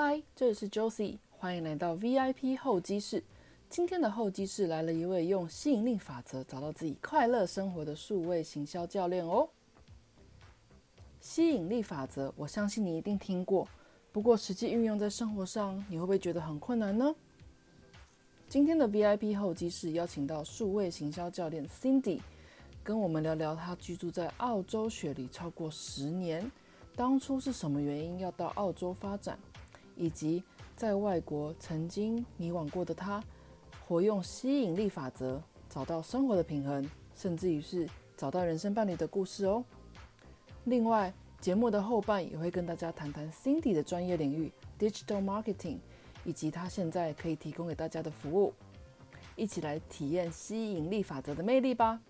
嗨，这里是 Josie，欢迎来到 VIP 候机室。今天的候机室来了一位用吸引力法则找到自己快乐生活的数位行销教练哦。吸引力法则，我相信你一定听过，不过实际运用在生活上，你会不会觉得很困难呢？今天的 VIP 候机室邀请到数位行销教练 Cindy，跟我们聊聊他居住在澳洲雪梨超过十年，当初是什么原因要到澳洲发展，以及在外国曾经迷惘过的他。活用吸引力法则，找到生活的平衡，甚至于是找到人生伴侣的故事哦。另外，节目的后半也会跟大家谈谈 Cindy 的专业领域 Digital Marketing，以及他现在可以提供给大家的服务。一起来体验吸引力法则的魅力吧！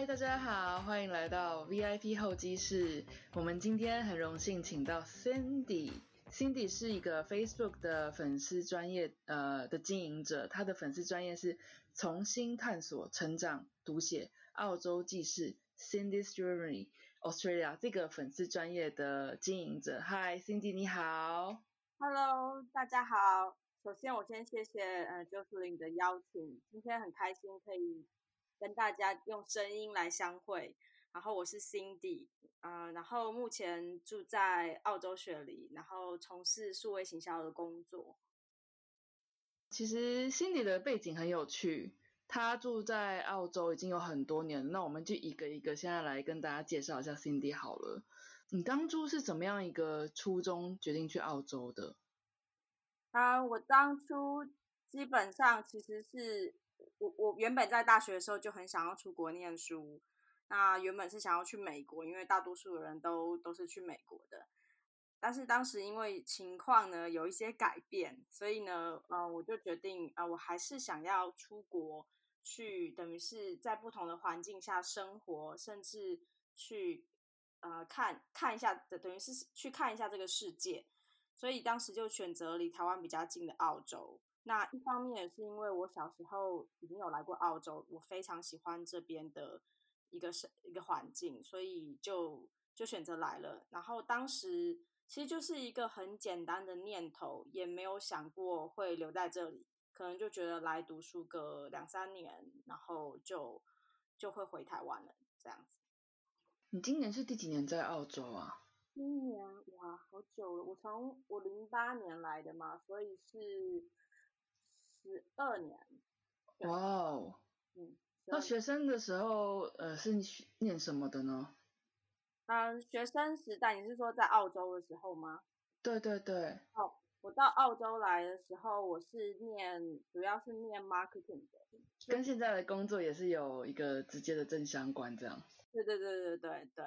嗨，大家好，欢迎来到 VIP 候机室。我们今天很荣幸请到 Cindy。Cindy 是一个 Facebook 的粉丝专业呃的经营者，他的粉丝专业是重新探索、成长、读写澳洲记事 Cindy's Journey Australia 这个粉丝专业的经营者。Hi，Cindy 你好。Hello，大家好。首先我先谢谢呃 Jocelyn 的邀请，今天很开心可以跟大家用声音来相会。然后我是 Cindy，啊，然后目前住在澳洲雪梨，然后从事数位行销的工作。其实 Cindy 的背景很有趣，她住在澳洲已经有很多年了。那我们就一个一个现在来跟大家介绍一下 Cindy 好了。你当初是怎么样一个初衷决定去澳洲的？啊，我当初基本上其实是我我原本在大学的时候就很想要出国念书。那原本是想要去美国，因为大多数的人都都是去美国的。但是当时因为情况呢有一些改变，所以呢，呃，我就决定啊，我还是想要出国去，等于是在不同的环境下生活，甚至去呃看看一下，等于是去看一下这个世界。所以当时就选择离台湾比较近的澳洲。那一方面也是因为我小时候已经有来过澳洲，我非常喜欢这边的。一个是一个环境，所以就就选择来了。然后当时其实就是一个很简单的念头，也没有想过会留在这里，可能就觉得来读书个两三年，然后就就会回台湾了这样子。你今年是第几年在澳洲啊？今年哇，好久了！我从我零八年来的嘛，所以是十二年。哇哦，嗯。那学生的时候，呃，是念什么的呢？嗯，学生时代，你是说在澳洲的时候吗？对对对。哦，我到澳洲来的时候，我是念，主要是念 marketing 的，跟现在的工作也是有一个直接的正相关，这样。对对对对对对。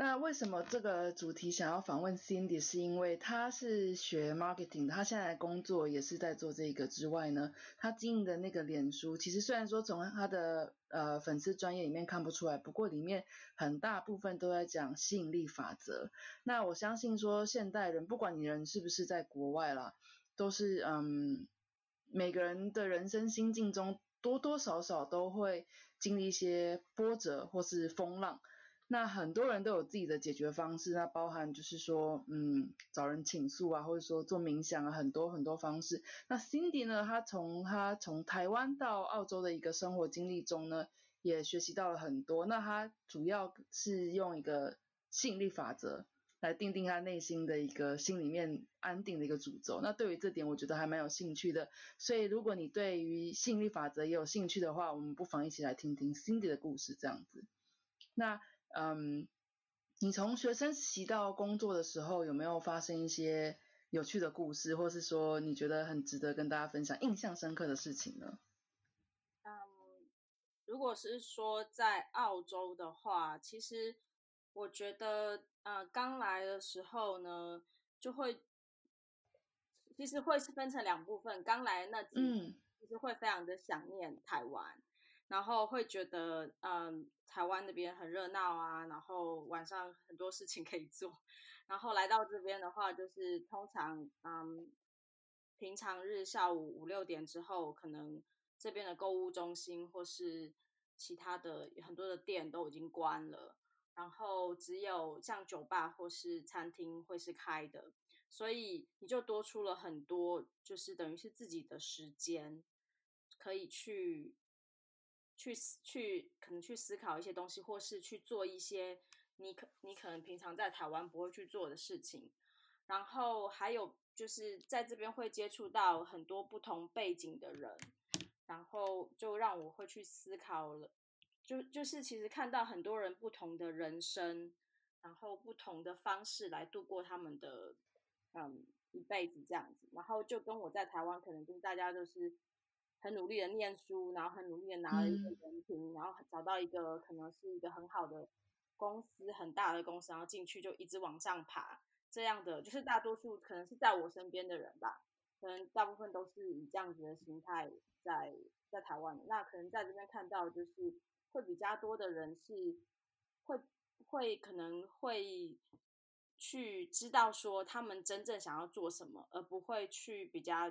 那为什么这个主题想要访问 Cindy，是因为他是学 marketing 的，他现在工作也是在做这个之外呢，他经营的那个脸书，其实虽然说从他的呃粉丝专业里面看不出来，不过里面很大部分都在讲吸引力法则。那我相信说现代人，不管你人是不是在国外啦，都是嗯每个人的人生心境中多多少少都会经历一些波折或是风浪。那很多人都有自己的解决方式，那包含就是说，嗯，找人倾诉啊，或者说做冥想啊，很多很多方式。那 Cindy 呢，她从她从台湾到澳洲的一个生活经历中呢，也学习到了很多。那她主要是用一个吸引力法则来定定她内心的一个心里面安定的一个主轴。那对于这点，我觉得还蛮有兴趣的。所以如果你对于吸引力法则也有兴趣的话，我们不妨一起来听听 Cindy 的故事，这样子。那嗯，你从学生时期到工作的时候，有没有发生一些有趣的故事，或是说你觉得很值得跟大家分享、印象深刻的事情呢？嗯，如果是说在澳洲的话，其实我觉得，呃，刚来的时候呢，就会其实会是分成两部分。刚来那几，其实会非常的想念台湾。然后会觉得，嗯，台湾那边很热闹啊，然后晚上很多事情可以做。然后来到这边的话，就是通常，嗯，平常日下午五六点之后，可能这边的购物中心或是其他的很多的店都已经关了。然后只有像酒吧或是餐厅会是开的，所以你就多出了很多，就是等于是自己的时间，可以去去去可能去思考一些东西，或是去做一些你可你可能平常在台湾不会去做的事情。然后还有就是在这边会接触到很多不同背景的人，然后就让我会去思考了。就就是其实看到很多人不同的人生，然后不同的方式来度过他们的嗯一辈子这样子，然后就跟我在台湾可能就是大家都是很努力的念书，然后很努力的拿了一个文凭，然后找到一个可能是一个很好的公司，很大的公司，然后进去就一直往上爬，这样的就是大多数可能是在我身边的人吧，可能大部分都是以这样子的心态在在台湾，那可能在这边看到就是。会比较多的人是会会可能会去知道说他们真正想要做什么，而不会去比较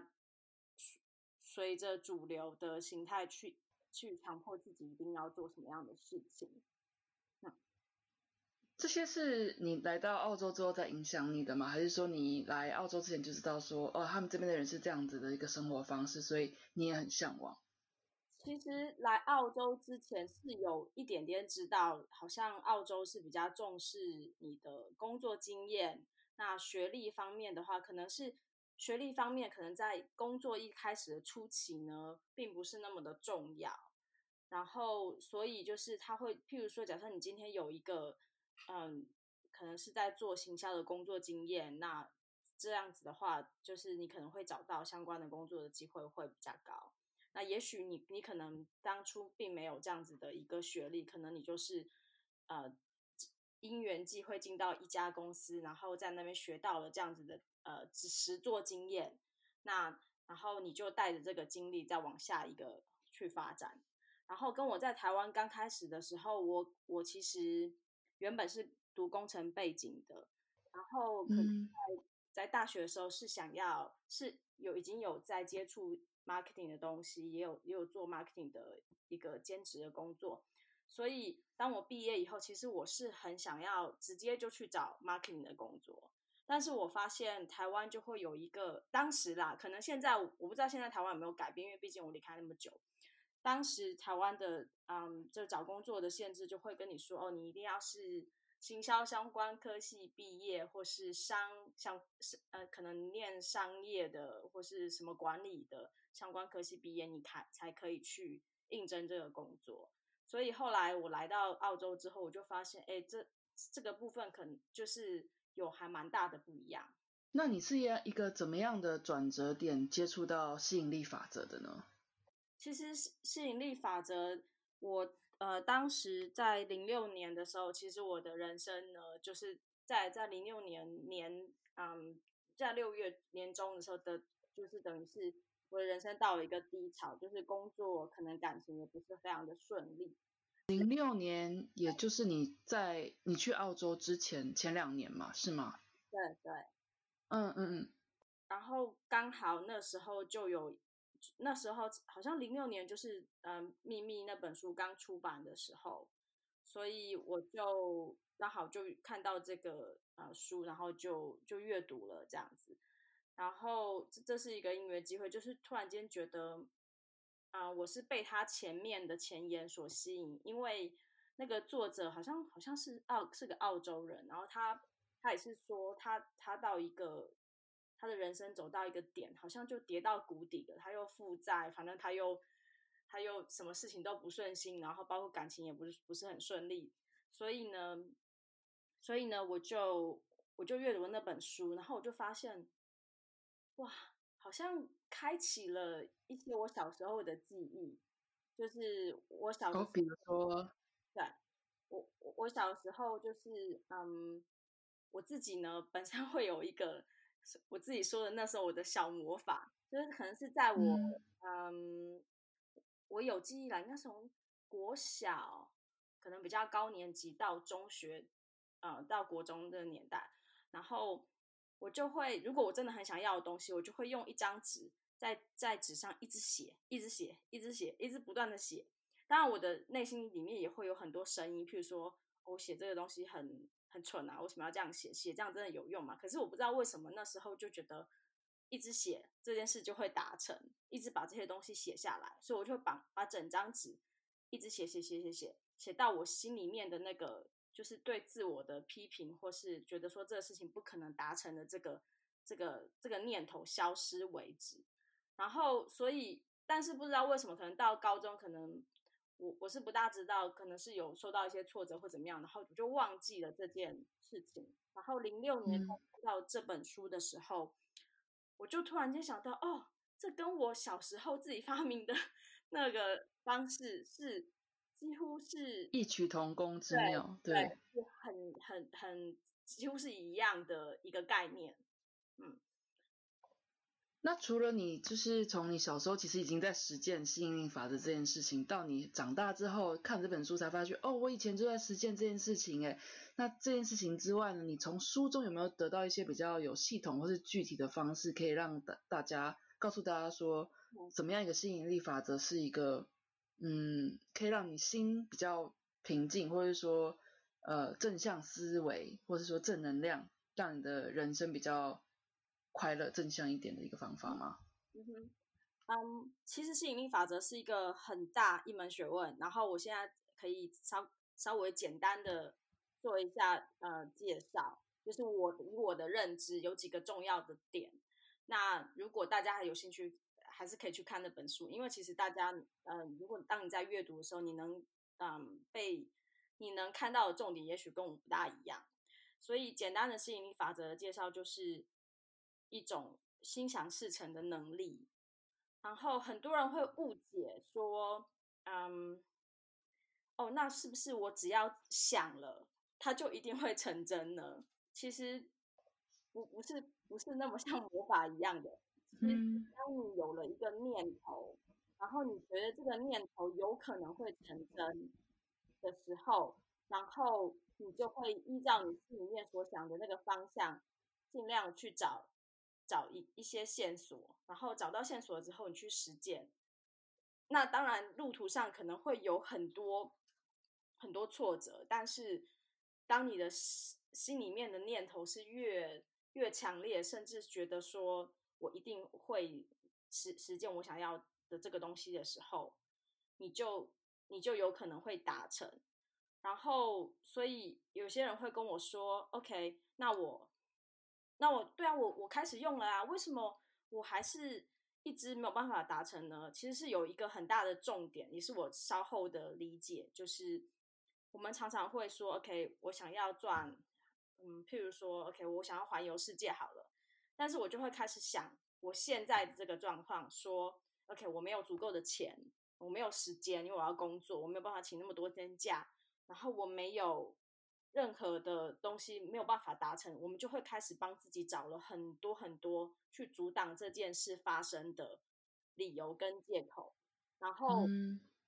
随着主流的形态去去强迫自己一定要做什么样的事情。那这些是你来到澳洲之后在影响你的吗？还是说你来澳洲之前就知道说哦，他们这边的人是这样子的一个生活方式，所以你也很向往？其实来澳洲之前是有一点点知道，好像澳洲是比较重视你的工作经验。那学历方面的话，可能是学历方面，可能在工作一开始的初期呢，并不是那么的重要。然后，所以就是他会，譬如说，假设你今天有一个，嗯，可能是在做行销的工作经验，那这样子的话，就是你可能会找到相关的工作的机会会比较高。那也许你你可能当初并没有这样子的一个学历，可能你就是呃因缘际会进到一家公司，然后在那边学到了这样子的呃实做经验，那然后你就带着这个经历再往下一个去发展。然后跟我在台湾刚开始的时候，我我其实原本是读工程背景的，然后可能在在大学的时候是想要是有已经有在接触。marketing 的东西也有也有做 marketing 的一个兼职的工作，所以当我毕业以后，其实我是很想要直接就去找 marketing 的工作，但是我发现台湾就会有一个当时啦，可能现在我不知道现在台湾有没有改变，因为毕竟我离开那么久，当时台湾的嗯，就找工作的限制就会跟你说哦，你一定要是。行销相关科系毕业，或是商相呃，可能念商业的，或是什么管理的相关科系毕业，你才才可以去应征这个工作。所以后来我来到澳洲之后，我就发现，哎，这这个部分可能就是有还蛮大的不一样。那你是一个怎么样的转折点接触到吸引力法则的呢？其实吸引力法则，我。呃，当时在零六年的时候，其实我的人生呢，就是在在零六年年，嗯，在六月年中的时候的，就是等于是我的人生到了一个低潮，就是工作可能感情也不是非常的顺利。零六年，也就是你在你去澳洲之前前两年嘛，是吗？对对，嗯嗯嗯，然后刚好那时候就有。那时候好像零六年就是嗯秘密那本书刚出版的时候，所以我就刚好就看到这个呃书，然后就就阅读了这样子，然后这这是一个音乐机会，就是突然间觉得啊我是被他前面的前言所吸引，因为那个作者好像好像是澳是个澳洲人，然后他他也是说他他到一个。他的人生走到一个点，好像就跌到谷底了。他又负债，反正他又他又什么事情都不顺心，然后包括感情也不是不是很顺利。所以呢，所以呢，我就我就阅读了那本书，然后我就发现，哇，好像开启了一些我小时候的记忆。就是我小时候，比如说，对我我我小时候就是嗯，我自己呢本身会有一个。我自己说的那时候我的小魔法，就是可能是在我嗯，我有记忆以来，那时候国小可能比较高年级到中学，呃，到国中的年代，然后我就会，如果我真的很想要的东西，我就会用一张纸在在纸上一直写，一直写，一直写，一直不断的写。当然，我的内心里面也会有很多声音，譬如说。我写这个东西很很蠢啊，为什么要这样写？写这样真的有用吗？可是我不知道为什么那时候就觉得一直写这件事就会达成，一直把这些东西写下来，所以我就把把整张纸一直写写写写写写到我心里面的那个就是对自我的批评，或是觉得说这个事情不可能达成的这个这个这个念头消失为止。然后所以。但是不知道为什么，可能到高中，可能我我是不大知道，可能是有受到一些挫折或怎么样，然后我就忘记了这件事情。然后零六年看到这本书的时候，我就突然间想到，哦，这跟我小时候自己发明的 那个方式是几乎是异曲同工之妙，对，是很很很几乎是一样的一个概念，嗯。那除了你，就是从你小时候其实已经在实践吸引力法则这件事情，到你长大之后看这本书才发觉，哦，我以前就在实践这件事情，诶那这件事情之外呢，你从书中有没有得到一些比较有系统或是具体的方式，可以让大大家告诉大家说，怎么样一个吸引力法则是一个，嗯，可以让你心比较平静，或者说，呃，正向思维，或者说正能量，让你的人生比较。快乐正向一点的一个方法吗？嗯哼，嗯，其实吸引力法则是一个很大一门学问。然后我现在可以稍稍微简单的做一下呃介绍，就是我以我的认知有几个重要的点。那如果大家还有兴趣，还是可以去看那本书，因为其实大家嗯，如果当你在阅读的时候，你能嗯被你能看到的重点，也许跟我不大一样。所以简单的吸引力法则的介绍就是。一种心想事成的能力，然后很多人会误解说，嗯，哦，那是不是我只要想了，它就一定会成真呢？其实不不是不是那么像魔法一样的。其实当你有了一个念头，然后你觉得这个念头有可能会成真的时候，然后你就会依照你心里面所想的那个方向，尽量去找。找一一些线索，然后找到线索之后，你去实践。那当然，路途上可能会有很多很多挫折，但是当你的心心里面的念头是越越强烈，甚至觉得说我一定会实实践我想要的这个东西的时候，你就你就有可能会达成。然后，所以有些人会跟我说：“OK，那我。”那我对啊，我我开始用了啊，为什么我还是一直没有办法达成呢？其实是有一个很大的重点，也是我稍后的理解，就是我们常常会说，OK，我想要赚，嗯，譬如说，OK，我想要环游世界好了，但是我就会开始想，我现在的这个状况，说，OK，我没有足够的钱，我没有时间，因为我要工作，我没有办法请那么多天假，然后我没有。任何的东西没有办法达成，我们就会开始帮自己找了很多很多去阻挡这件事发生的理由跟借口。然后，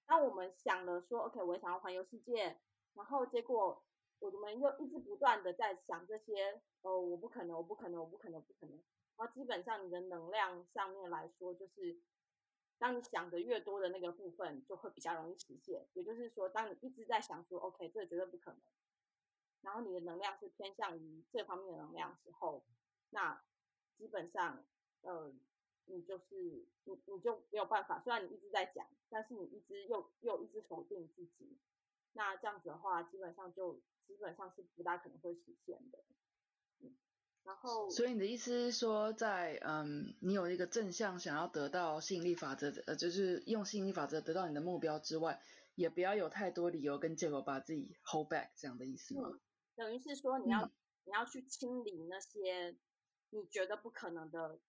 当我们想了说，OK，我想要环游世界，然后结果我们又一直不断的在想这些，哦，我不可能，我不可能，我不可能，不可能。然后基本上你的能量上面来说，就是当你想的越多的那个部分，就会比较容易实现。也就是说，当你一直在想说，OK，这绝对不可能。然后你的能量是偏向于这方面的能量时候，那基本上，呃，你就是你你就没有办法。虽然你一直在讲，但是你一直又又一直否定自己，那这样子的话，基本上就基本上是不大可能会实现的。嗯，然后，所以你的意思是说，在嗯，你有一个正向想要得到吸引力法则，呃，就是用吸引力法则得到你的目标之外，也不要有太多理由跟借口把自己 hold back 这样的意思吗？等于是说，你要你要去清理那些你觉得不可能的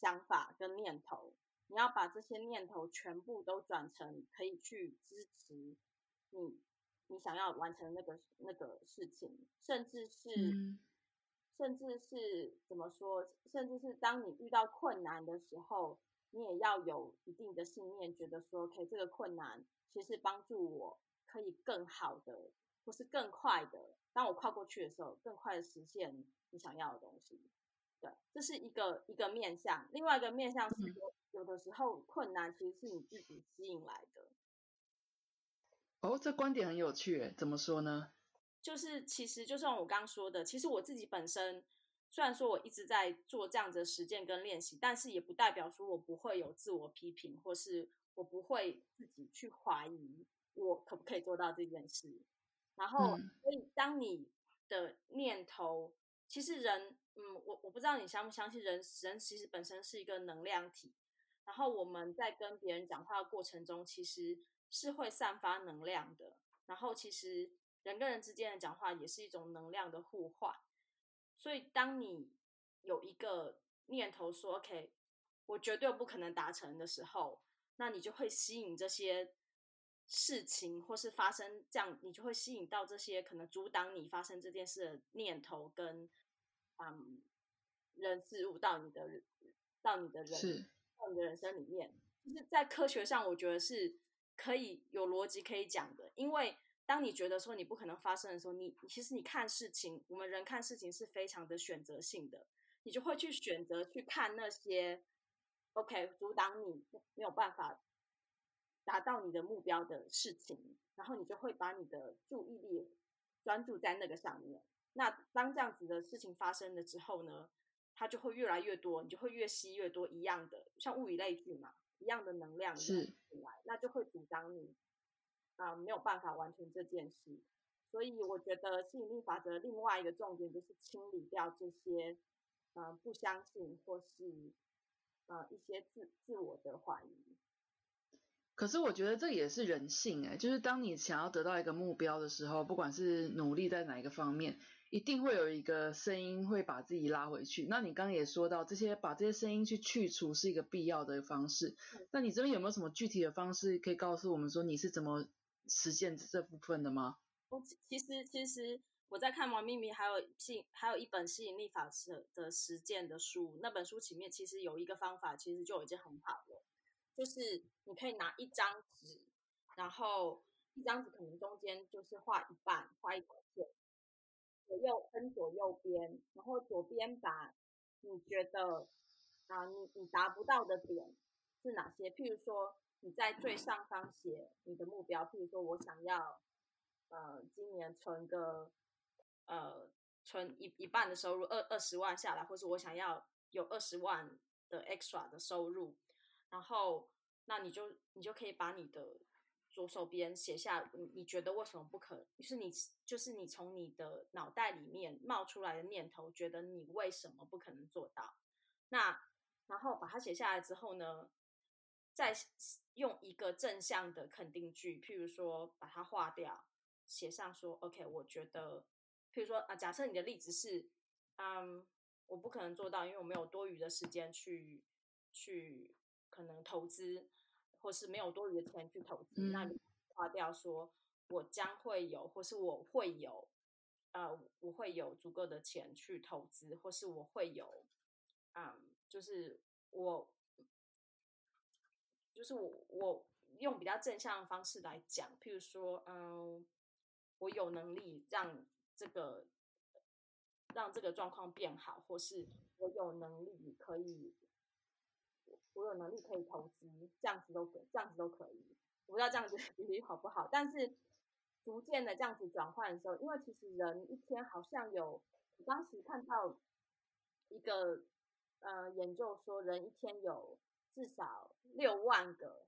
想法跟念头，你要把这些念头全部都转成可以去支持你你想要完成那个那个事情，甚至是甚至是怎么说，甚至是当你遇到困难的时候，你也要有一定的信念，觉得说，OK，这个困难其实帮助我可以更好的或是更快的。当我跨过去的时候，更快的实现你想要的东西。对，这是一个一个面向。另外一个面向是说，有的时候困难其实是你自己吸引来的。哦，这观点很有趣，怎么说呢？就是其实就像我刚刚说的，其实我自己本身虽然说我一直在做这样子的实践跟练习，但是也不代表说我不会有自我批评，或是我不会自己去怀疑我可不可以做到这件事。然后，所以当你的念头，其实人，嗯，我我不知道你相不相信，人人其实本身是一个能量体。然后我们在跟别人讲话的过程中，其实是会散发能量的。然后其实人跟人之间的讲话也是一种能量的互换。所以当你有一个念头说 “OK，我绝对不可能达成”的时候，那你就会吸引这些事情，或是发生这样，你就会吸引到这些可能阻挡你发生这件事的念头跟嗯人事物到你的到你的人到。你的人生里面，就是在科学上，我觉得是可以有逻辑可以讲的。因为当你觉得说你不可能发生的时候，你其实你看事情，我们人看事情是非常的选择性的，你就会去选择去看那些 OK 阻挡你没有办法达到你的目标的事情，然后你就会把你的注意力专注在那个上面。那当这样子的事情发生了之后呢？它就会越来越多，你就会越吸越多一样的，像物以类聚嘛，一样的能量是进来，那就会阻挡你啊，没有办法完成这件事。所以我觉得吸引力法则另外一个重点就是清理掉这些嗯不相信或是呃一些自自我的怀疑。可是我觉得这也是人性哎，就是当你想要得到一个目标的时候，不管是努力在哪一个方面。一定会有一个声音会把自己拉回去。那你刚刚也说到，这些把这些声音去去除是一个必要的方式。那你这边有没有什么具体的方式可以告诉我们说你是怎么实现这部分的吗？我其实其实我在看王秘密，还有吸还有一本吸引力法则的实践的书。那本书里面其实有一个方法，其实就已经很好了，就是你可以拿一张纸，然后一张纸可能中间就是画一半，画一条线。左右分左右边，然后左边把你觉得啊，你你达不到的点是哪些？譬如说你在最上方写你的目标，譬如说我想要呃今年存个呃存一一半的收入二二十万下来，或是我想要有二十万的 extra 的收入，然后那你就你就可以把你的。左手边写下你觉得为什么不可？就是你就是你从你的脑袋里面冒出来的念头，觉得你为什么不可能做到？那然后把它写下来之后呢，再用一个正向的肯定句，譬如说把它划掉，写上说 OK，我觉得，譬如说啊，假设你的例子是，嗯，我不可能做到，因为我没有多余的时间去去可能投资。或是没有多余的钱去投资，那你划掉说，我将会有，或是我会有，呃，我会有足够的钱去投资，或是我会有，嗯，就是我，就是我，我用比较正向的方式来讲，譬如说，嗯，我有能力让这个让这个状况变好，或是我有能力可以。我有能力可以投资，这样子都可，这样子都可以。我不知道这样子比例好不好，但是逐渐的这样子转换的时候，因为其实人一天好像有，我当时看到一个呃研究说，人一天有至少六万个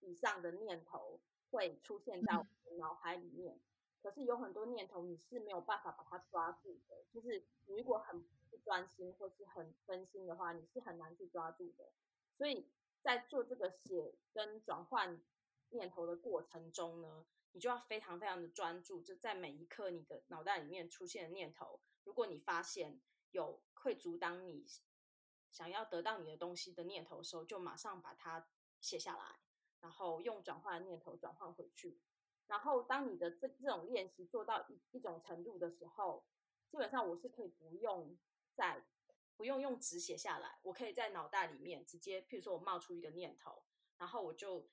以上的念头会出现在我们脑海里面，可是有很多念头你是没有办法把它抓住的，就是你如果很不专心或是很分心的话，你是很难去抓住的。所以在做这个写跟转换念头的过程中呢，你就要非常非常的专注，就在每一刻你的脑袋里面出现的念头，如果你发现有会阻挡你想要得到你的东西的念头的时候，就马上把它写下来，然后用转换的念头转换回去。然后当你的这这种练习做到一一种程度的时候，基本上我是可以不用再。不用用纸写下来，我可以在脑袋里面直接，譬如说我冒出一个念头，然后我就，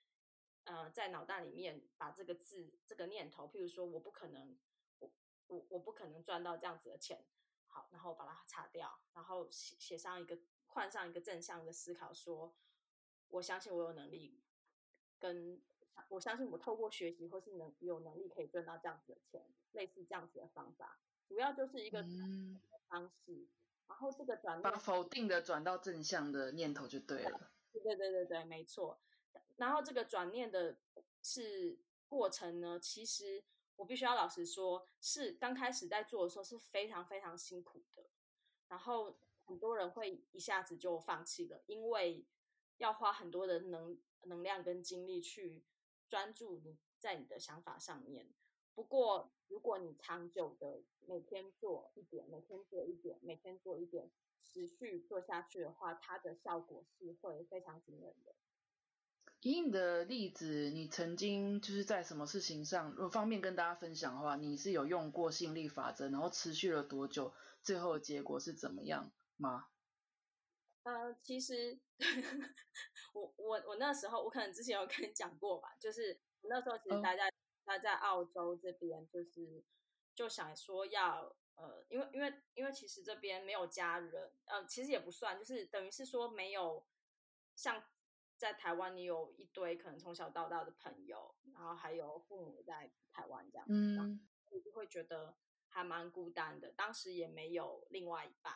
呃，在脑袋里面把这个字、这个念头，譬如说我不可能，我我我不可能赚到这样子的钱，好，然后把它擦掉，然后写写上一个，换上一个正向的思考，说我相信我有能力跟我相信我透过学习或是能有能力可以赚到这样子的钱，类似这样子的方法，主要就是一个方式。然后这个转把否定的转到正向的念头就对了。对对对对对，没错。然后这个转念的是过程呢，其实我必须要老实说，是刚开始在做的时候是非常非常辛苦的。然后很多人会一下子就放弃了，因为要花很多的能能量跟精力去专注你在你的想法上面。不过，如果你长久的每天做一点，每天做一点，每天做一点，持续做下去的话，它的效果是会非常惊人的。以你的例子，你曾经就是在什么事情上，如果方便跟大家分享的话，你是有用过吸引力法则，然后持续了多久，最后的结果是怎么样吗？呃，其实 我我我那时候，我可能之前有跟你讲过吧，就是那时候其实大家。他在澳洲这边就是就想说要呃，因为因为因为其实这边没有家人，呃，其实也不算，就是等于是说没有像在台湾，你有一堆可能从小到大的朋友，然后还有父母在台湾这样，嗯，我就会觉得还蛮孤单的。当时也没有另外一半，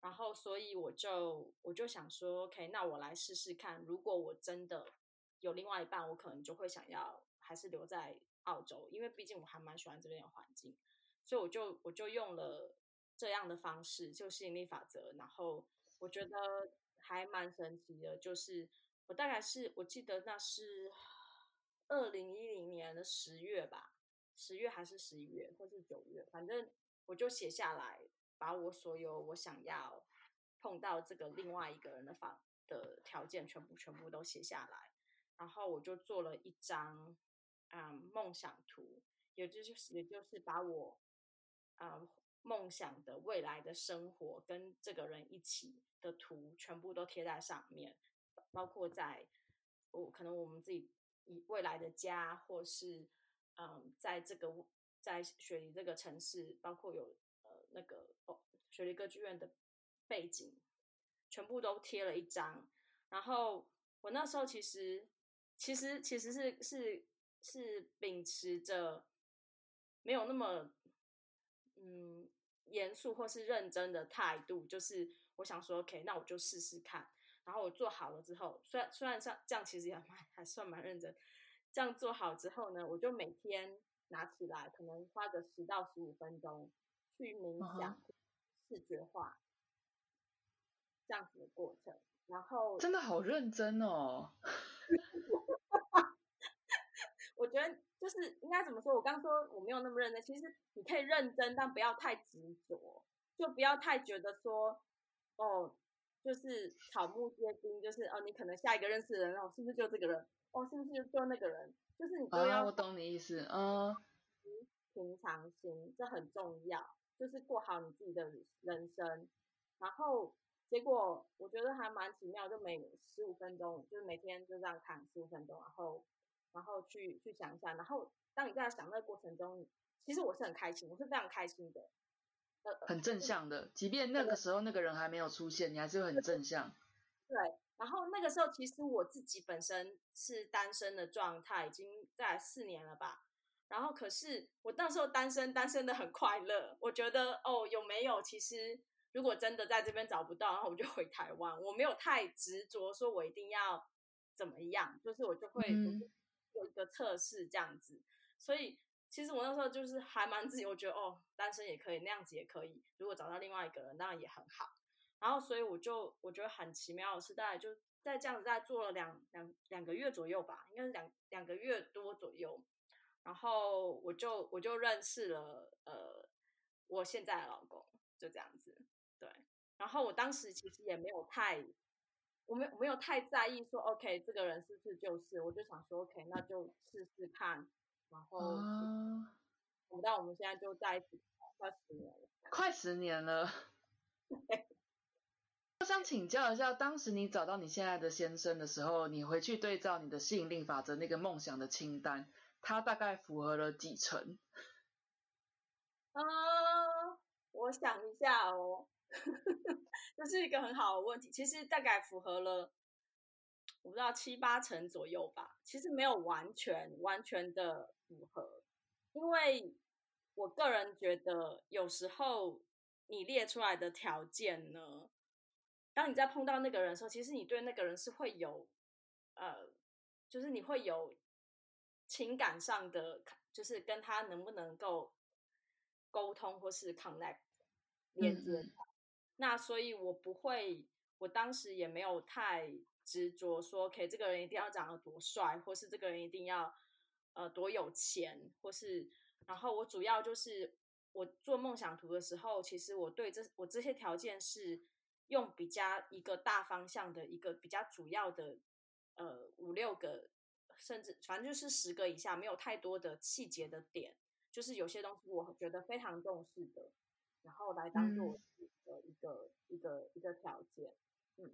然后所以我就我就想说，OK，那我来试试看，如果我真的有另外一半，我可能就会想要还是留在。澳洲，因为毕竟我还蛮喜欢这边的环境，所以我就我就用了这样的方式，就吸引力法则。然后我觉得还蛮神奇的，就是我大概是我记得那是二零一零年的十月吧，十月还是十一月，或是九月，反正我就写下来，把我所有我想要碰到这个另外一个人的方的条件全部全部都写下来，然后我就做了一张。嗯，梦想图，也就是也就是把我啊梦想的未来的生活跟这个人一起的图全部都贴在上面，包括在我可能我们自己以未来的家，或是嗯，在这个在雪梨这个城市，包括有呃那个哦雪梨歌剧院的背景，全部都贴了一张。然后我那时候其实其实其实是是。是秉持着没有那么嗯严肃或是认真的态度，就是我想说，OK，那我就试试看。然后我做好了之后，虽然虽然像这样，其实也蛮还算蛮认真。这样做好之后呢，我就每天拿起来，可能花个十到十五分钟去冥想、视觉化这样子的过程。然后真的好认真哦。我觉得就是应该怎么说？我刚说我没有那么认真，其实你可以认真，但不要太执着，就不要太觉得说，哦，就是草木皆兵，就是哦，你可能下一个认识的人哦，是不是就这个人？哦，是不是就那个人？就是你都要。我懂你意思，嗯。平常心，这很重要，就是过好你自己的人生。然后结果我觉得还蛮奇妙，就每十五分钟，就是每天就这样看十五分钟，然后。然后去去想一下，然后当你在想那个过程中，其实我是很开心，我是非常开心的，呃，很正向的。即便那个时候那个人还没有出现，你还是会很正向。对，然后那个时候其实我自己本身是单身的状态，已经在四年了吧。然后可是我那时候单身，单身的很快乐。我觉得哦，有没有？其实如果真的在这边找不到，然后我就回台湾。我没有太执着，说我一定要怎么样，就是我就会。有一个测试这样子，所以其实我那时候就是还蛮自己，我觉得哦，单身也可以，那样子也可以。如果找到另外一个人，当然也很好。然后，所以我就我觉得很奇妙的是，大概就在这样子在做了两两两个月左右吧，应该是两两个月多左右。然后我就我就认识了呃我现在的老公，就这样子。对，然后我当时其实也没有太。我没没有太在意说，OK，这个人是不是就是？我就想说，OK，那就试试看。然后，等到我们现在就在一起快十年了。快十年了。我想请教一下，当时你找到你现在的先生的时候，你回去对照你的吸引力法则那个梦想的清单，他大概符合了几成？啊，我想一下哦。这是一个很好的问题，其实大概符合了，我不知道七八成左右吧。其实没有完全完全的符合，因为我个人觉得有时候你列出来的条件呢，当你在碰到那个人的时候，其实你对那个人是会有呃，就是你会有情感上的，就是跟他能不能够沟通或是 connect 连接。那所以，我不会，我当时也没有太执着说，OK，这个人一定要长得多帅，或是这个人一定要呃多有钱，或是，然后我主要就是我做梦想图的时候，其实我对这我这些条件是用比较一个大方向的一个比较主要的呃五六个，甚至反正就是十个以下，没有太多的细节的点，就是有些东西我觉得非常重视的。然后来当做的一个一个一个条件，嗯，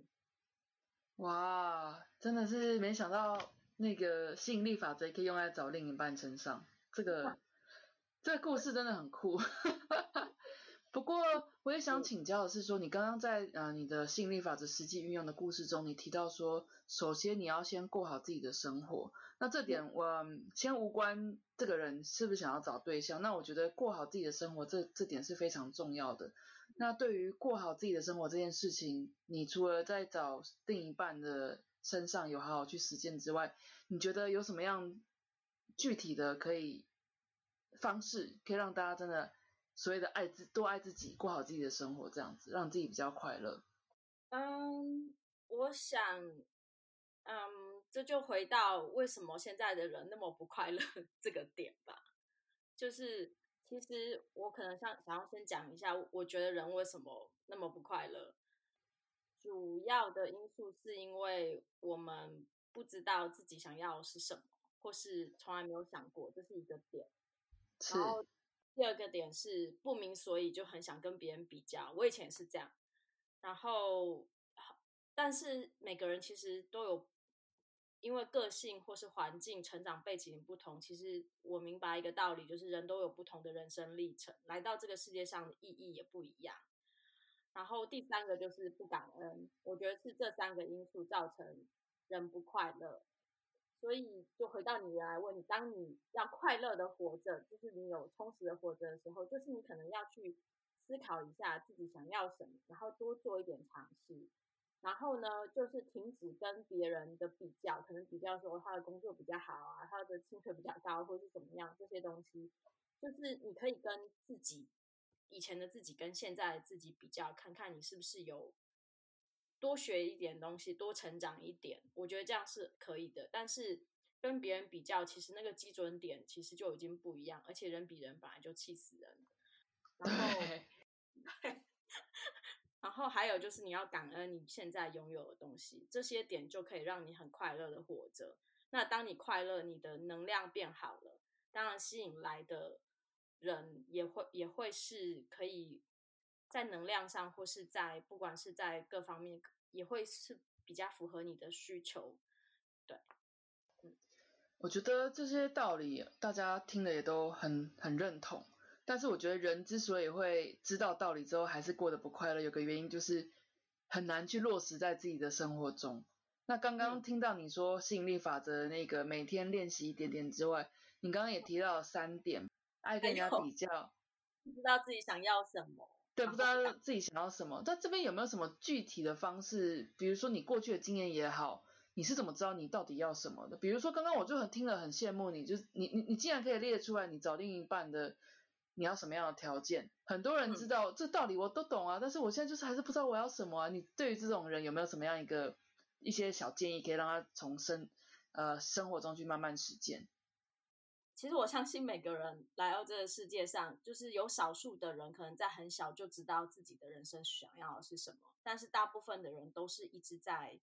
哇，真的是没想到那个吸引力法则可以用在找另一半身上，这个 这个故事真的很酷。不过我也想请教的是，说你刚刚在呃你的吸引力法则实际运用的故事中，你提到说，首先你要先过好自己的生活。那这点我先无关这个人是不是想要找对象，那我觉得过好自己的生活，这这点是非常重要的。那对于过好自己的生活这件事情，你除了在找另一半的身上有好好去实践之外，你觉得有什么样具体的可以方式，可以让大家真的？所谓的爱自多爱自己，过好自己的生活，这样子让自己比较快乐。嗯，我想，嗯，这就回到为什么现在的人那么不快乐这个点吧。就是其实我可能想想要先讲一下，我觉得人为什么那么不快乐，主要的因素是因为我们不知道自己想要的是什么，或是从来没有想过，这是一个点。然后。第二个点是不明所以，就很想跟别人比较。我以前也是这样，然后，但是每个人其实都有，因为个性或是环境、成长背景不同。其实我明白一个道理，就是人都有不同的人生历程，来到这个世界上的意义也不一样。然后第三个就是不感恩，我觉得是这三个因素造成人不快乐。所以，就回到你原来问你，当你要快乐的活着，就是你有充实的活着的时候，就是你可能要去思考一下自己想要什么，然后多做一点尝试，然后呢，就是停止跟别人的比较，可能比较说他的工作比较好啊，他的薪水比较高，或是怎么样这些东西，就是你可以跟自己以前的自己跟现在的自己比较，看看你是不是有。多学一点东西，多成长一点，我觉得这样是可以的。但是跟别人比较，其实那个基准点其实就已经不一样，而且人比人本来就气死人。然后，然后还有就是你要感恩你现在拥有的东西，这些点就可以让你很快乐的活着。那当你快乐，你的能量变好了，当然吸引来的人也会也会是可以。在能量上，或是在不管是在各方面，也会是比较符合你的需求。对，嗯，我觉得这些道理大家听了也都很很认同。但是我觉得人之所以会知道道理之后还是过得不快乐，有个原因就是很难去落实在自己的生活中。那刚刚听到你说吸引力法则那个每天练习一点点之外，你刚刚也提到了三点，爱跟人家比较，不知道自己想要什么。对，不知道自己想要什么。那这边有没有什么具体的方式？比如说你过去的经验也好，你是怎么知道你到底要什么的？比如说刚刚我就很听了很羡慕你，就是你你你竟然可以列出来你找另一半的你要什么样的条件。很多人知道这道理我都懂啊，但是我现在就是还是不知道我要什么啊。你对于这种人有没有什么样一个一些小建议，可以让他从生呃生活中去慢慢实践？其实我相信每个人来到这个世界上，就是有少数的人可能在很小就知道自己的人生想要的是什么，但是大部分的人都是一直在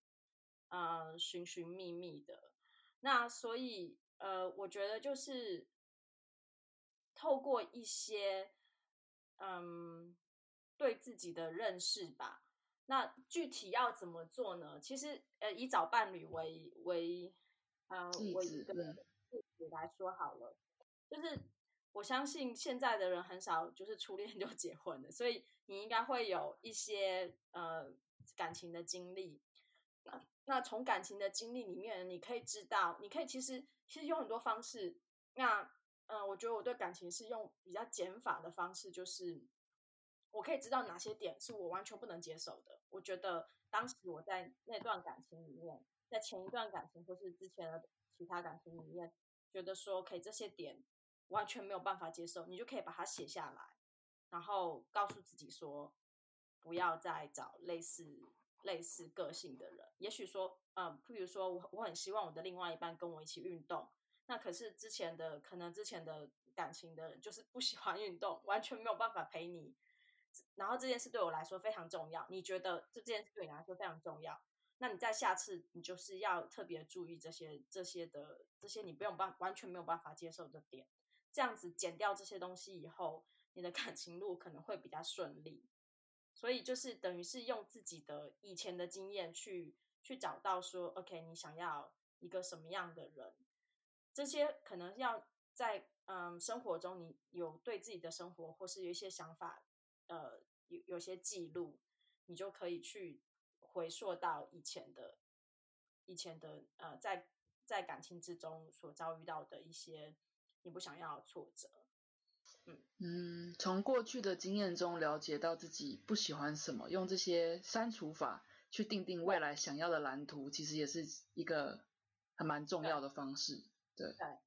呃寻寻觅觅的。那所以呃，我觉得就是透过一些嗯对自己的认识吧。那具体要怎么做呢？其实呃，以找伴侣为为呃为一个。来说好了，就是我相信现在的人很少就是初恋就 结婚的，所以你应该会有一些呃感情的经历。那那从感情的经历里面，你可以知道，你可以其实其实有很多方式。那嗯，我觉得我对感情是用比较减法的方式，就是我可以知道哪些点是我完全不能接受的。我觉得当时我在那段感情里面，在前一段感情或是之前的其他感情里面，觉得说可以这些点完全没有办法接受，你就可以把它写下来，然后告诉自己说，不要再找类似类似个性的人。也许说，嗯，譬如说我我很希望我的另外一半跟我一起运动。那可是之前的可能之前的感情的人就是不喜欢运动，完全没有办法陪你。然后这件事对我来说非常重要，你觉得这件事对你来说非常重要，那你在下次你就是要特别注意这些这些的这些你不用办完全没有办法接受的点，这样子减掉这些东西以后，你的感情路可能会比较顺利。所以就是等于是用自己的以前的经验去去找到说，OK，你想要一个什么样的人。这些可能要在嗯生活中，你有对自己的生活或是有一些想法，呃，有有些记录，你就可以去回溯到以前的、以前的呃，在在感情之中所遭遇到的一些你不想要的挫折。嗯嗯，从过去的经验中了解到自己不喜欢什么，用这些删除法去定定未来想要的蓝图，其实也是一个还蛮重要的方式。对，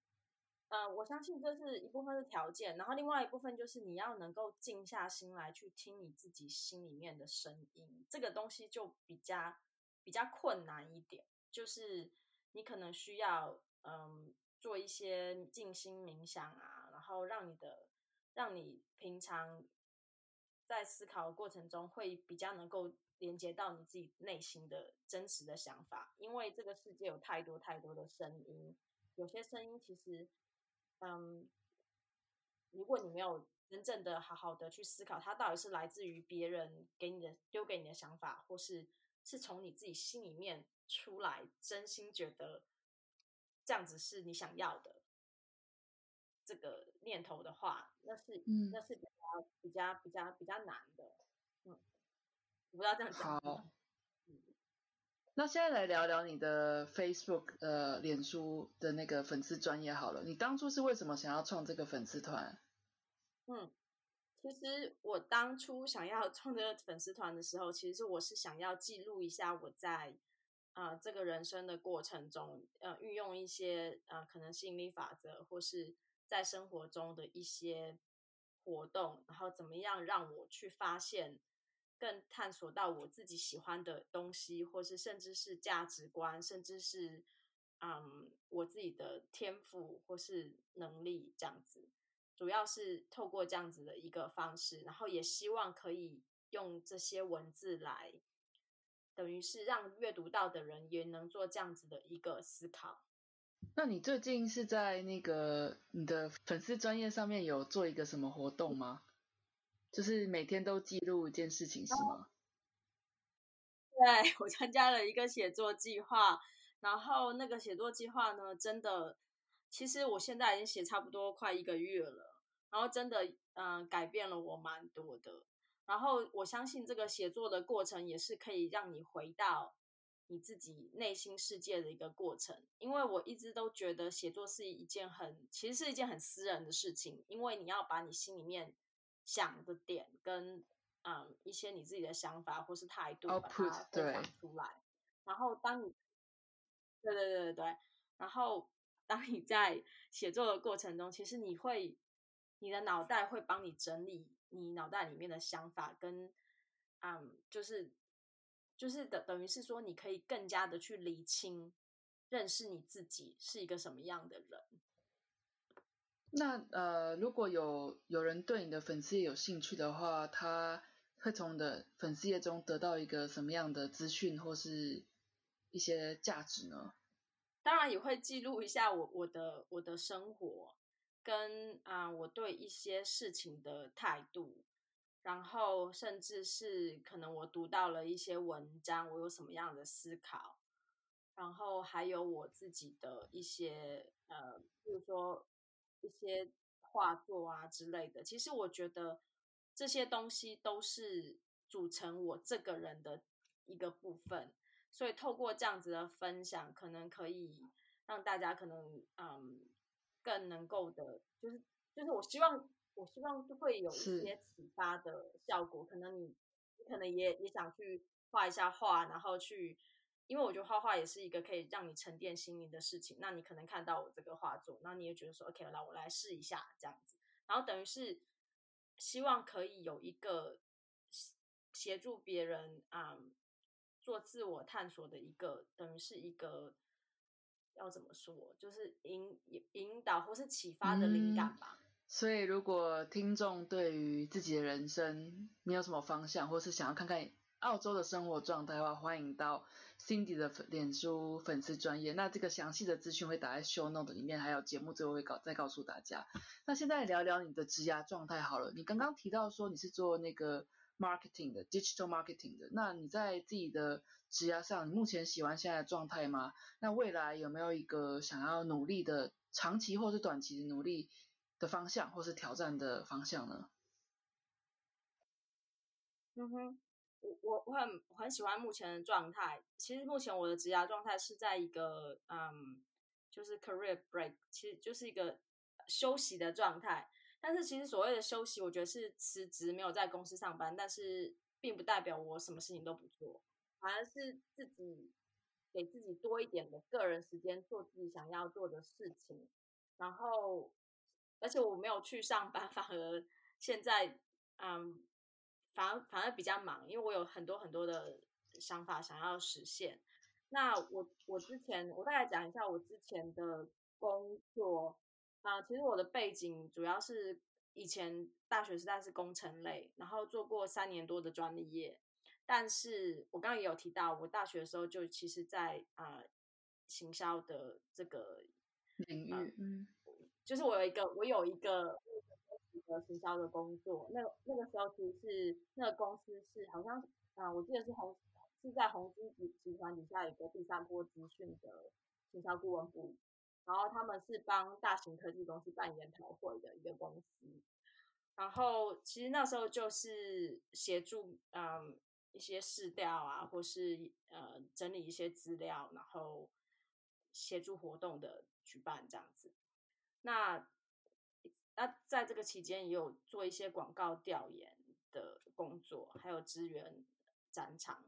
嗯，我相信这是一部分的条件，然后另外一部分就是你要能够静下心来去听你自己心里面的声音，这个东西就比较比较困难一点，就是你可能需要嗯做一些静心冥想啊，然后让你的让你平常在思考的过程中会比较能够连接到你自己内心的真实的想法，因为这个世界有太多太多的声音。有些声音其实，嗯，如果你没有真正的好好的去思考，它到底是来自于别人给你的丢给你的想法，或是是从你自己心里面出来，真心觉得这样子是你想要的。这个念头的话，那是那是比较比较比较比较难的，嗯，我不知道这样讲。那现在来聊聊你的 Facebook 呃，脸书的那个粉丝专业好了。你当初是为什么想要创这个粉丝团？嗯，其实我当初想要创这个粉丝团的时候，其实我是想要记录一下我在啊这个人生的过程中，呃，运用一些呃可能吸引力法则，或是在生活中的一些活动，然后怎么样让我去发现。更探索到我自己喜欢的东西，或是甚至是价值观，甚至是嗯我自己的天赋或是能力这样子，主要是透过这样子的一个方式，然后也希望可以用这些文字来，等于是让阅读到的人也能做这样子的一个思考。那你最近是在那个你的粉丝专业上面有做一个什么活动吗？就是每天都记录一件事情是吗？对我参加了一个写作计划，然后那个写作计划呢，真的，其实我现在已经写差不多快一个月了，然后真的，嗯，改变了我蛮多的。然后我相信这个写作的过程也是可以让你回到你自己内心世界的一个过程，因为我一直都觉得写作是一件很，其实是一件很私人的事情，因为你要把你心里面。想的点跟嗯一些你自己的想法或是态度把它分享出来，然后当你对对对对对，然后当你在写作的过程中，其实你会你的脑袋会帮你整理你脑袋里面的想法跟嗯就是就是等等于是说你可以更加的去理清认识你自己是一个什么样的人。那呃，如果有有人对你的粉丝页有兴趣的话，他会从你的粉丝页中得到一个什么样的资讯或是一些价值呢？当然也会记录一下我我的我的生活，跟啊我对一些事情的态度，然后甚至是可能我读到了一些文章，我有什么样的思考，然后还有我自己的一些呃，比如说。一些画作啊之类的，其实我觉得这些东西都是组成我这个人的一个部分。所以透过这样子的分享，可能可以让大家可能嗯更能够的，就是就是我希望我希望会有一些启发的效果。可能你你可能也也想去画一下画，然后去，因为我觉得画画也是一个可以让你沉淀心灵的事情。那你可能看到我这个画作，那你也觉得说 OK，来我来试一下这样子，然后等于是希望可以有一个协助别人啊。做自我探索的一个，等于是一个要怎么说，就是引引导或是启发的灵感吧。所以，如果听众对于自己的人生没有什么方向，或是想要看看澳洲的生活状态的话，欢迎到 Cindy 的脸书粉丝专业。那这个详细的资讯会打在 Show Note 里面，还有节目最后会告再告诉大家。那现在聊聊你的职涯状态好了。你刚刚提到说你是做那个。marketing 的 digital marketing 的，那你在自己的职业上，你目前喜欢现在的状态吗？那未来有没有一个想要努力的长期或是短期的努力的方向，或是挑战的方向呢？嗯哼，我我很我很喜欢目前的状态。其实目前我的职业状态是在一个嗯，就是 career break，其实就是一个休息的状态。但是其实所谓的休息，我觉得是辞职，没有在公司上班，但是并不代表我什么事情都不做，反而是自己给自己多一点的个人时间，做自己想要做的事情。然后，而且我没有去上班，反而现在嗯，反而反而比较忙，因为我有很多很多的想法想要实现。那我我之前我大概讲一下我之前的工作。啊，其实我的背景主要是以前大学时代是工程类，然后做过三年多的专利业。但是我刚刚也有提到，我大学的时候就其实，在啊行销的这个领域，嗯，就是我有一个我有一个个行销的工作。那那个时候其实是那个公司是好像啊，我记得是红是在红基集集团底下一个第三波资讯的行销顾问部。然后他们是帮大型科技公司办研讨会的一个公司，然后其实那时候就是协助嗯一些试调啊，或是呃整理一些资料，然后协助活动的举办这样子。那那在这个期间也有做一些广告调研的工作，还有支援展场。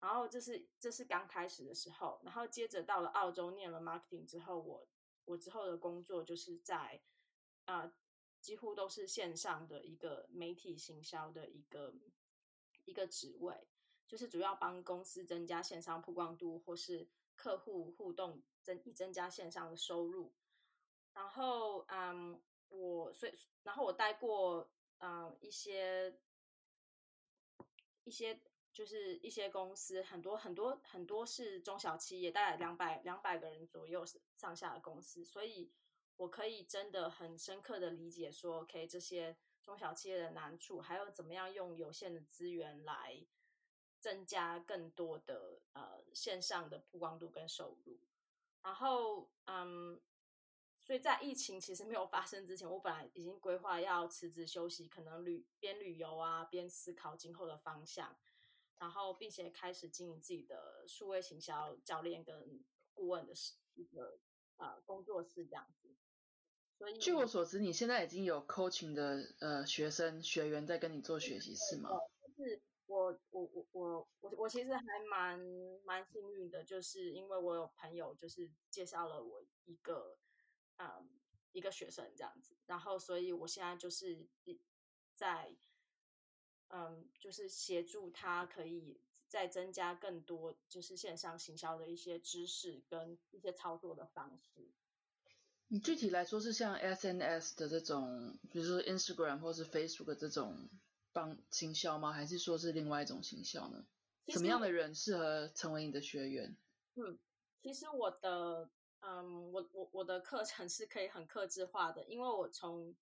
然后这是这是刚开始的时候，然后接着到了澳洲念了 marketing 之后，我我之后的工作就是在啊几乎都是线上的一个媒体行销的一个一个职位，就是主要帮公司增加线上曝光度或是客户互动增以增加线上的收入。然后嗯我所以然后我待过嗯一些一些。就是一些公司，很多很多很多是中小企业，大概两百两百个人左右上下的公司，所以我可以真的很深刻的理解说，OK，这些中小企业的难处，还有怎么样用有限的资源来增加更多的呃线上的曝光度跟收入。然后，嗯，所以在疫情其实没有发生之前，我本来已经规划要辞职休息，可能旅边旅游啊，边思考今后的方向。然后，并且开始经营自己的数位行销教练跟顾问的一个呃工作室这样子。所以，据我所知，你现在已经有 coaching 的呃学生学员在跟你做学习是吗？就是我我我我我我其实还蛮蛮幸运的，就是因为我有朋友就是介绍了我一个嗯一个学生这样子，然后所以我现在就是在。嗯，就是协助他可以再增加更多，就是线上行销的一些知识跟一些操作的方式。你具体来说是像 SNS 的这种，比如说 Instagram 或是 Facebook 这种帮行销吗？还是说是另外一种行销呢？什么样的人适合成为你的学员？嗯，其实我的嗯，我我我的课程是可以很克制化的，因为我从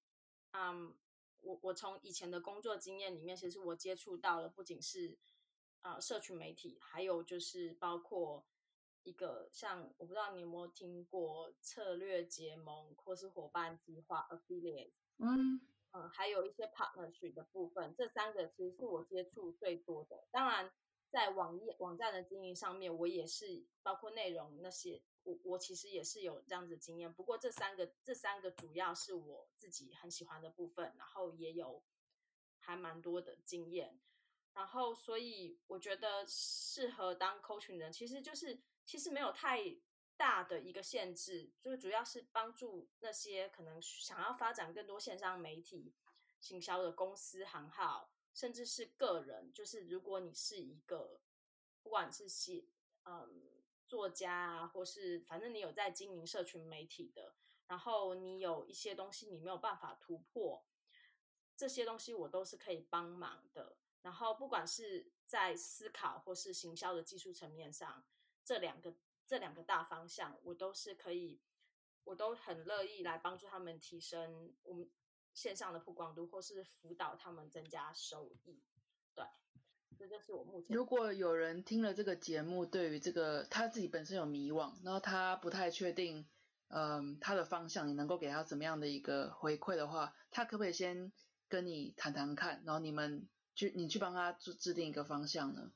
嗯。我我从以前的工作经验里面，其实我接触到了不仅是啊社群媒体，还有就是包括一个像我不知道你有没有听过策略结盟或是伙伴计划 affiliate，嗯嗯，还有一些 partnership 的部分，这三个其实是我接触最多的。当然在网页网站的经营上面，我也是包括内容那些，我我其实也是有这样子经验。不过这三个这三个主要是我自己很喜欢的部分，然后也有还蛮多的经验。然后所以我觉得适合当 coach 的人，其实就是其实没有太大的一个限制，就主要是帮助那些可能想要发展更多线上媒体行销的公司行号。甚至是个人，就是如果你是一个，不管是写嗯作家啊，或是反正你有在经营社群媒体的，然后你有一些东西你没有办法突破，这些东西我都是可以帮忙的。然后不管是在思考或是行销的技术层面上，这两个这两个大方向，我都是可以，我都很乐意来帮助他们提升我们。线上的曝光度，或是辅导他们增加收益，对，这就是我目前。如果有人听了这个节目，对于这个他自己本身有迷惘，然后他不太确定，嗯，他的方向，你能够给他怎么样的一个回馈的话，他可不可以先跟你谈谈看，然后你们去你去帮他制制定一个方向呢？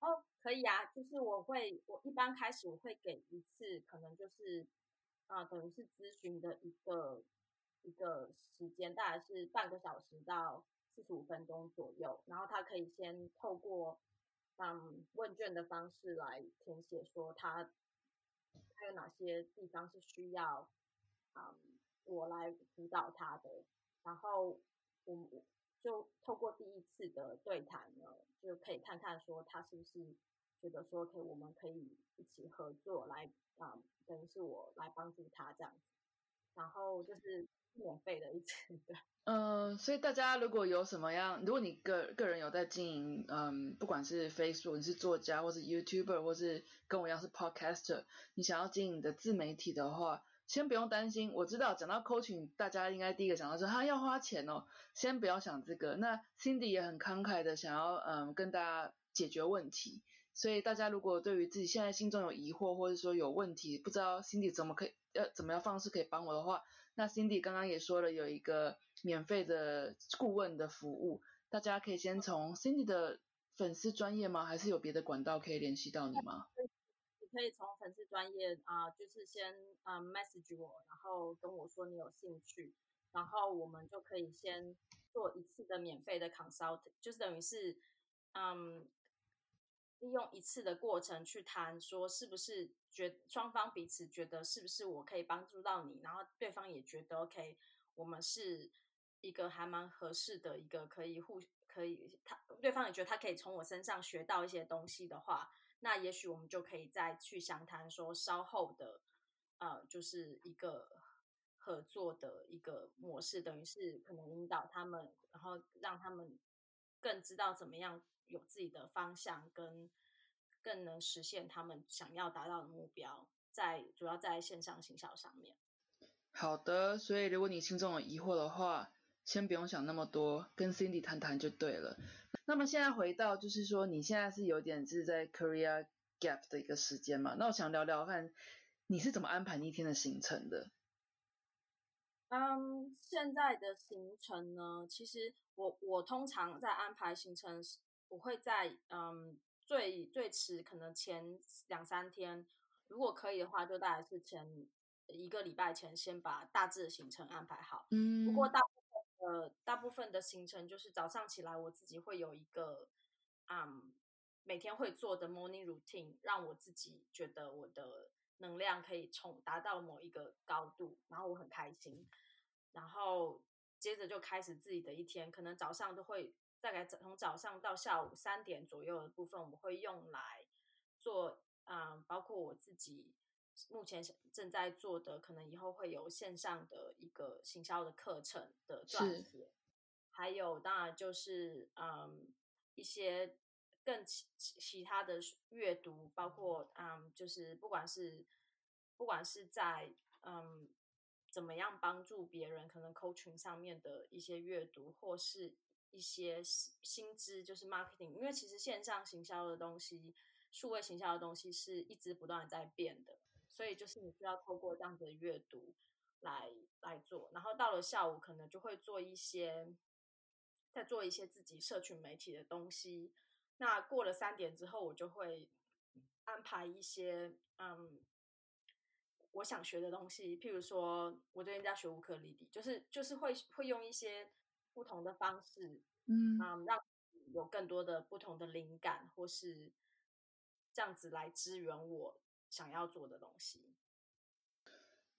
哦，可以啊，就是我会，我一般开始我会给一次，可能就是啊，等于是咨询的一个。一个时间大概是半个小时到四十五分钟左右，然后他可以先透过嗯问卷的方式来填写，说他他有哪些地方是需要嗯我来辅导他的，然后我就透过第一次的对谈呢，就可以看看说他是不是觉得说可以我们可以一起合作来啊，等于是我来帮助他这样子，然后就是。免费的一次的，嗯，所以大家如果有什么样，如果你个个人有在经营，嗯，不管是 Facebook，你是作家，或是 YouTuber，或是跟我一样是 Podcaster，你想要经营的自媒体的话，先不用担心。我知道讲到 Coaching，大家应该第一个想到说，他要花钱哦，先不要想这个。那 Cindy 也很慷慨的想要，嗯，跟大家解决问题。所以大家如果对于自己现在心中有疑惑，或者说有问题，不知道 Cindy 怎么可以，要怎么样方式可以帮我的话。那 Cindy 刚刚也说了，有一个免费的顾问的服务，大家可以先从 Cindy 的粉丝专业吗？还是有别的管道可以联系到你吗？你可以从粉丝专业啊，就是先嗯 message 我，然后跟我说你有兴趣，然后我们就可以先做一次的免费的 consult，就是等于是嗯。利用一次的过程去谈，说是不是觉双方彼此觉得是不是我可以帮助到你，然后对方也觉得 OK，我们是一个还蛮合适的一个可以互可以他对方也觉得他可以从我身上学到一些东西的话，那也许我们就可以再去详谈说稍后的呃就是一个合作的一个模式，等于是可能引导他们，然后让他们更知道怎么样。有自己的方向，跟更能实现他们想要达到的目标，在主要在线上行销上面。好的，所以如果你心中有疑惑的话，先不用想那么多，跟 Cindy 谈谈就对了。那么现在回到，就是说你现在是有点是在 career gap 的一个时间嘛？那我想聊聊看，你是怎么安排一天的行程的？嗯，现在的行程呢，其实我我通常在安排行程时。我会在嗯最最迟可能前两三天，如果可以的话，就大概是前一个礼拜前先把大致的行程安排好。嗯，不过大部分的大部分的行程就是早上起来，我自己会有一个嗯每天会做的 morning routine，让我自己觉得我的能量可以冲达到某一个高度，然后我很开心。然后接着就开始自己的一天，可能早上都会。大概从早上到下午三点左右的部分，我们会用来做啊，包括我自己目前正在做的，可能以后会有线上的一个行销的课程的撰写，还有当然就是嗯一些更其其他的阅读，包括嗯就是不管是不管是在嗯怎么样帮助别人，可能 coaching 上面的一些阅读，或是。一些薪资就是 marketing，因为其实线上行销的东西、数位行销的东西是一直不断在变的，所以就是你需要透过这样子的阅读来来做。然后到了下午，可能就会做一些，再做一些自己社群媒体的东西，那过了三点之后，我就会安排一些嗯，我想学的东西。譬如说，我最近在学乌克丽丽，就是就是会会用一些不同的方式，嗯嗯，让有更多的不同的灵感，或是这样子来支援我想要做的东西。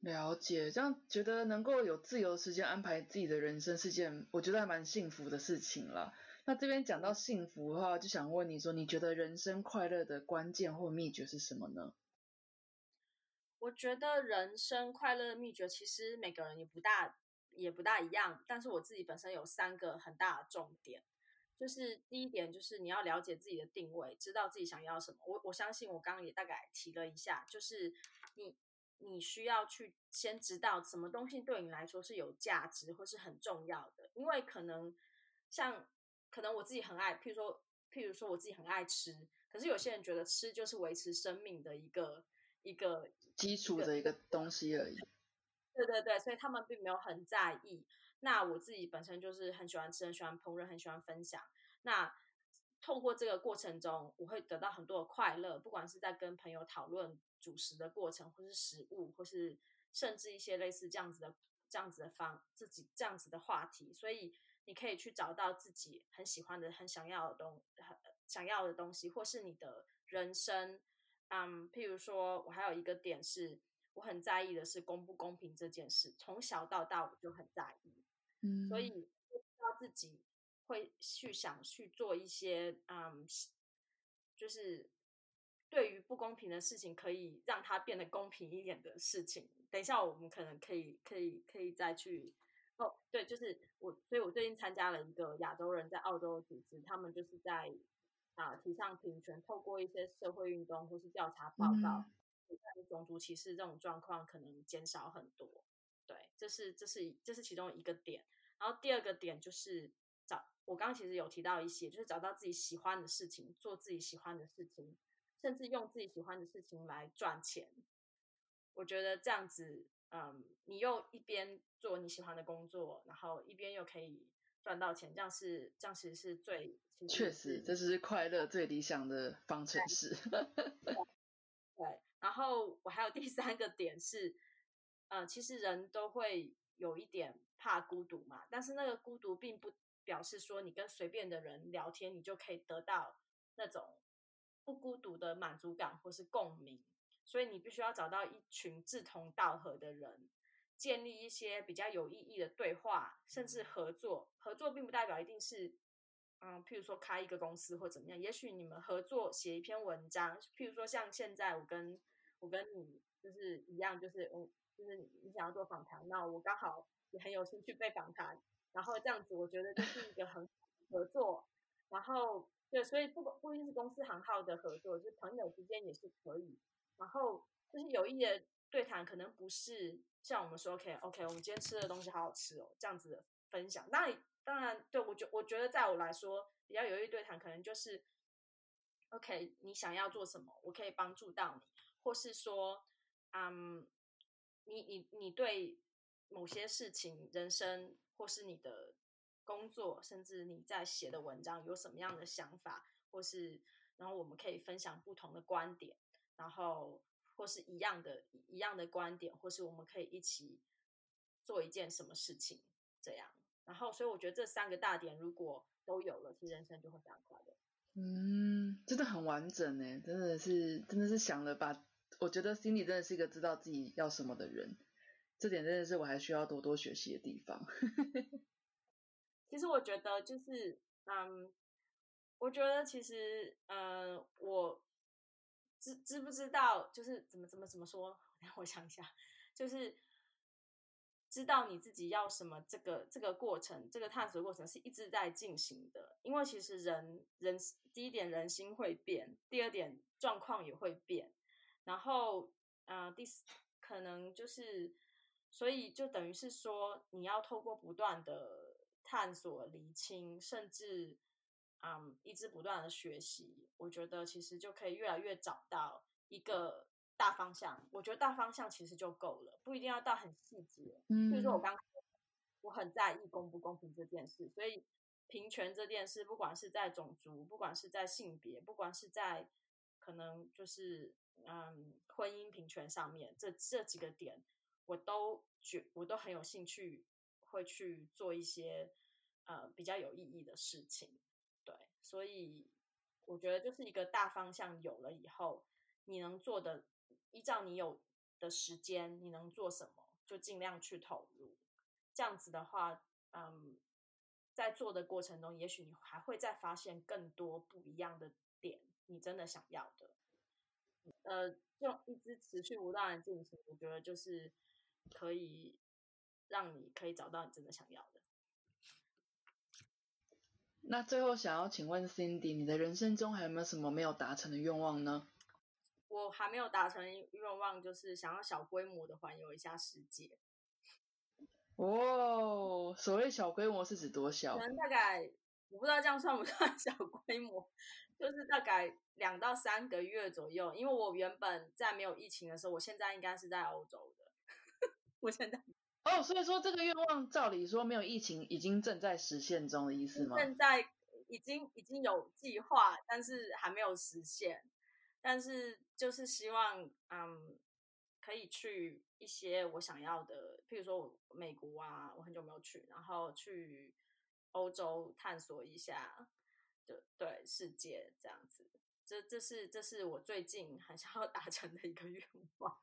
了解，这样觉得能够有自由时间安排自己的人生是件我觉得还蛮幸福的事情了。那这边讲到幸福的话，就想问你说，你觉得人生快乐的关键或秘诀是什么呢？我觉得人生快乐的秘诀其实每个人也不大也不大一样，但是我自己本身有三个很大的重点，就是第一点就是你要了解自己的定位，知道自己想要什么。我我相信我刚刚也大概提了一下，就是你。你需要去先知道什么东西对你来说是有价值或是很重要的，因为可能像可能我自己很爱，譬如说譬如说我自己很爱吃，可是有些人觉得吃就是维持生命的一个一个基础的一个东西而已。对对对，所以他们并没有很在意。那我自己本身就是很喜欢吃，很喜欢烹饪，很喜欢分享。那透过这个过程中，我会得到很多的快乐，不管是在跟朋友讨论。主食的过程，或是食物，或是甚至一些类似这样子的、这样子的方自己这样子的话题，所以你可以去找到自己很喜欢的、很想要的东、很想要的东西，或是你的人生。嗯，譬如说，我还有一个点是，我很在意的是公不公平这件事，从小到大我就很在意。嗯，所以知道自己会去想去做一些，嗯，就是。对于不公平的事情，可以让它变得公平一点的事情。等一下，我们可能可以、可以、可以再去哦。对，就是我，所以我最近参加了一个亚洲人在澳洲的组织，他们就是在啊提倡平权，透过一些社会运动或是调查报告，让种族歧视这种状况可能减少很多。对，这是这是这是其中一个点。然后第二个点就是找我刚刚其实有提到一些，就是找到自己喜欢的事情，做自己喜欢的事情。甚至用自己喜欢的事情来赚钱，我觉得这样子，嗯，你又一边做你喜欢的工作，然后一边又可以赚到钱，这样是这样其实是最确实，这是快乐最理想的方程式。对，然后我还有第三个点是，呃，其实人都会有一点怕孤独嘛，但是那个孤独并不表示说你跟随便的人聊天，你就可以得到那种。不孤独的满足感或是共鸣，所以你必须要找到一群志同道合的人，建立一些比较有意义的对话，甚至合作。合作并不代表一定是，嗯，譬如说开一个公司或怎么样。也许你们合作写一篇文章，譬如说像现在我跟我跟你就是一样，就是我就是你想要做访谈，那我刚好也很有兴趣被访谈，然后这样子我觉得就是一个很合作，然后。对，所以不不一定是公司行号的合作，就是朋友之间也是可以。然后就是有意的对谈，可能不是像我们说 OK OK，我们今天吃的东西好好吃哦，这样子的分享。那当然，对我觉我觉得在我来说，比较有意对谈，可能就是 OK，你想要做什么，我可以帮助到你，或是说，嗯，你你你对某些事情、人生或是你的。工作，甚至你在写的文章有什么样的想法，或是然后我们可以分享不同的观点，然后或是一样的一样的观点，或是我们可以一起做一件什么事情，这样。然后，所以我觉得这三个大点如果都有了，其实人生就会非常快乐。嗯，真的很完整呢，真的是真的是想了把，我觉得 Cindy 真的是一个知道自己要什么的人，这点真的是我还需要多多学习的地方。其实我觉得就是，嗯，我觉得其实，呃，我知知不知道，就是怎么怎么怎么说？我想一下，就是知道你自己要什么，这个这个过程，这个探索过程是一直在进行的。因为其实人人第一点人心会变，第二点状况也会变，然后，呃，第四可能就是，所以就等于是说，你要透过不断的。探索、厘清，甚至嗯，一直不断的学习，我觉得其实就可以越来越找到一个大方向。我觉得大方向其实就够了，不一定要到很细节。嗯，比如说我刚，我很在意公不公平这件事，所以平权这件事，不管是在种族，不管是在性别，不管是在可能就是嗯婚姻平权上面，这这几个点，我都觉我都很有兴趣，会去做一些呃比较有意义的事情。对，所以我觉得就是一个大方向有了以后，你能做的，依照你有的时间，你能做什么，就尽量去投入。这样子的话，嗯。在做的过程中，也许你还会再发现更多不一样的点，你真的想要的。呃，就一直持续不断的进行，我觉得就是可以让你可以找到你真的想要的。那最后想要请问 Cindy，你的人生中还有没有什么没有达成的愿望呢？我还没有达成愿望，就是想要小规模的环游一下世界。哦，所谓小规模是指多小？可能大概我不知道这样算不算小规模，就是大概两到三个月左右。因为我原本在没有疫情的时候，我现在应该是在欧洲的。我现在哦，所以说这个愿望照理说没有疫情已经正在实现中的意思吗？现在已经已经有计划，但是还没有实现。但是就是希望，嗯。可以去一些我想要的，譬如说美国啊，我很久没有去，然后去欧洲探索一下，就对世界这样子。这这是这是我最近很想要 达成的一个愿望。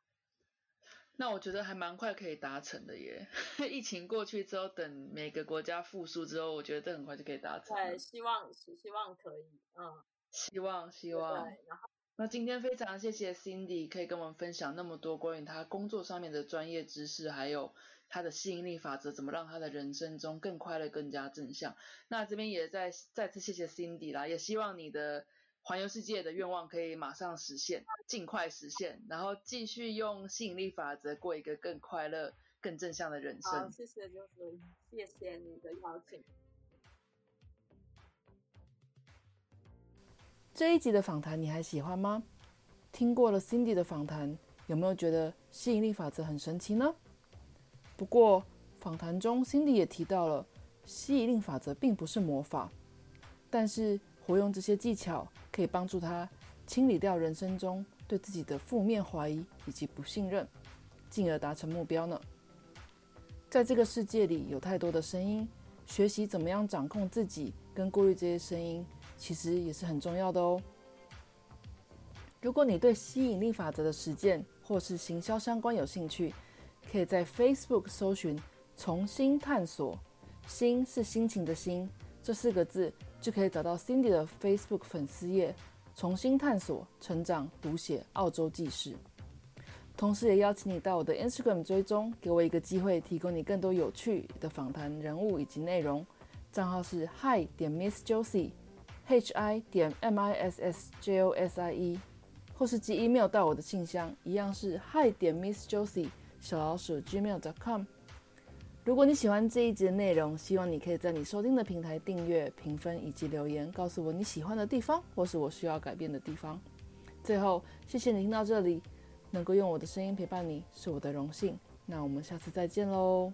那我觉得还蛮快可以达成的耶！疫情过去之后，等每个国家复苏之后，我觉得这很快就可以达成。对，希望希望可以，嗯，希望希望。对，然后。那今天非常谢谢 Cindy 可以跟我们分享那么多关于他工作上面的专业知识，还有他的吸引力法则，怎么让他的人生中更快乐、更加正向。那这边也再再次谢谢 Cindy 啦，也希望你的环游世界的愿望可以马上实现，尽快实现，然后继续用吸引力法则过一个更快乐、更正向的人生。谢谢，就是谢谢你的邀请。这一集的访谈你还喜欢吗？听过了 Cindy 的访谈，有没有觉得吸引力法则很神奇呢？不过访谈中 Cindy 也提到了，吸引力法则并不是魔法，但是活用这些技巧可以帮助他清理掉人生中对自己的负面怀疑以及不信任，进而达成目标呢。在这个世界里有太多的声音，学习怎么样掌控自己跟过滤这些声音。其实也是很重要的哦。如果你对吸引力法则的实践或是行销相关有兴趣，可以在 Facebook 搜寻“重新探索”，心是心情的心这四个字，就可以找到 Cindy 的 Facebook 粉丝页“重新探索成长读写澳洲记事”。同时，也邀请你到我的 Instagram 追踪，给我一个机会，提供你更多有趣的访谈人物以及内容。账号是 Hi 点 Miss Josie。H i 点 m i s s j o s i e，或是寄 email 到我的信箱，一样是 hi 点 miss josie 小老鼠 gmail.com。如果你喜欢这一集的内容，希望你可以在你收听的平台订阅、评分以及留言，告诉我你喜欢的地方或是我需要改变的地方。最后，谢谢你听到这里，能够用我的声音陪伴你是我的荣幸。那我们下次再见喽。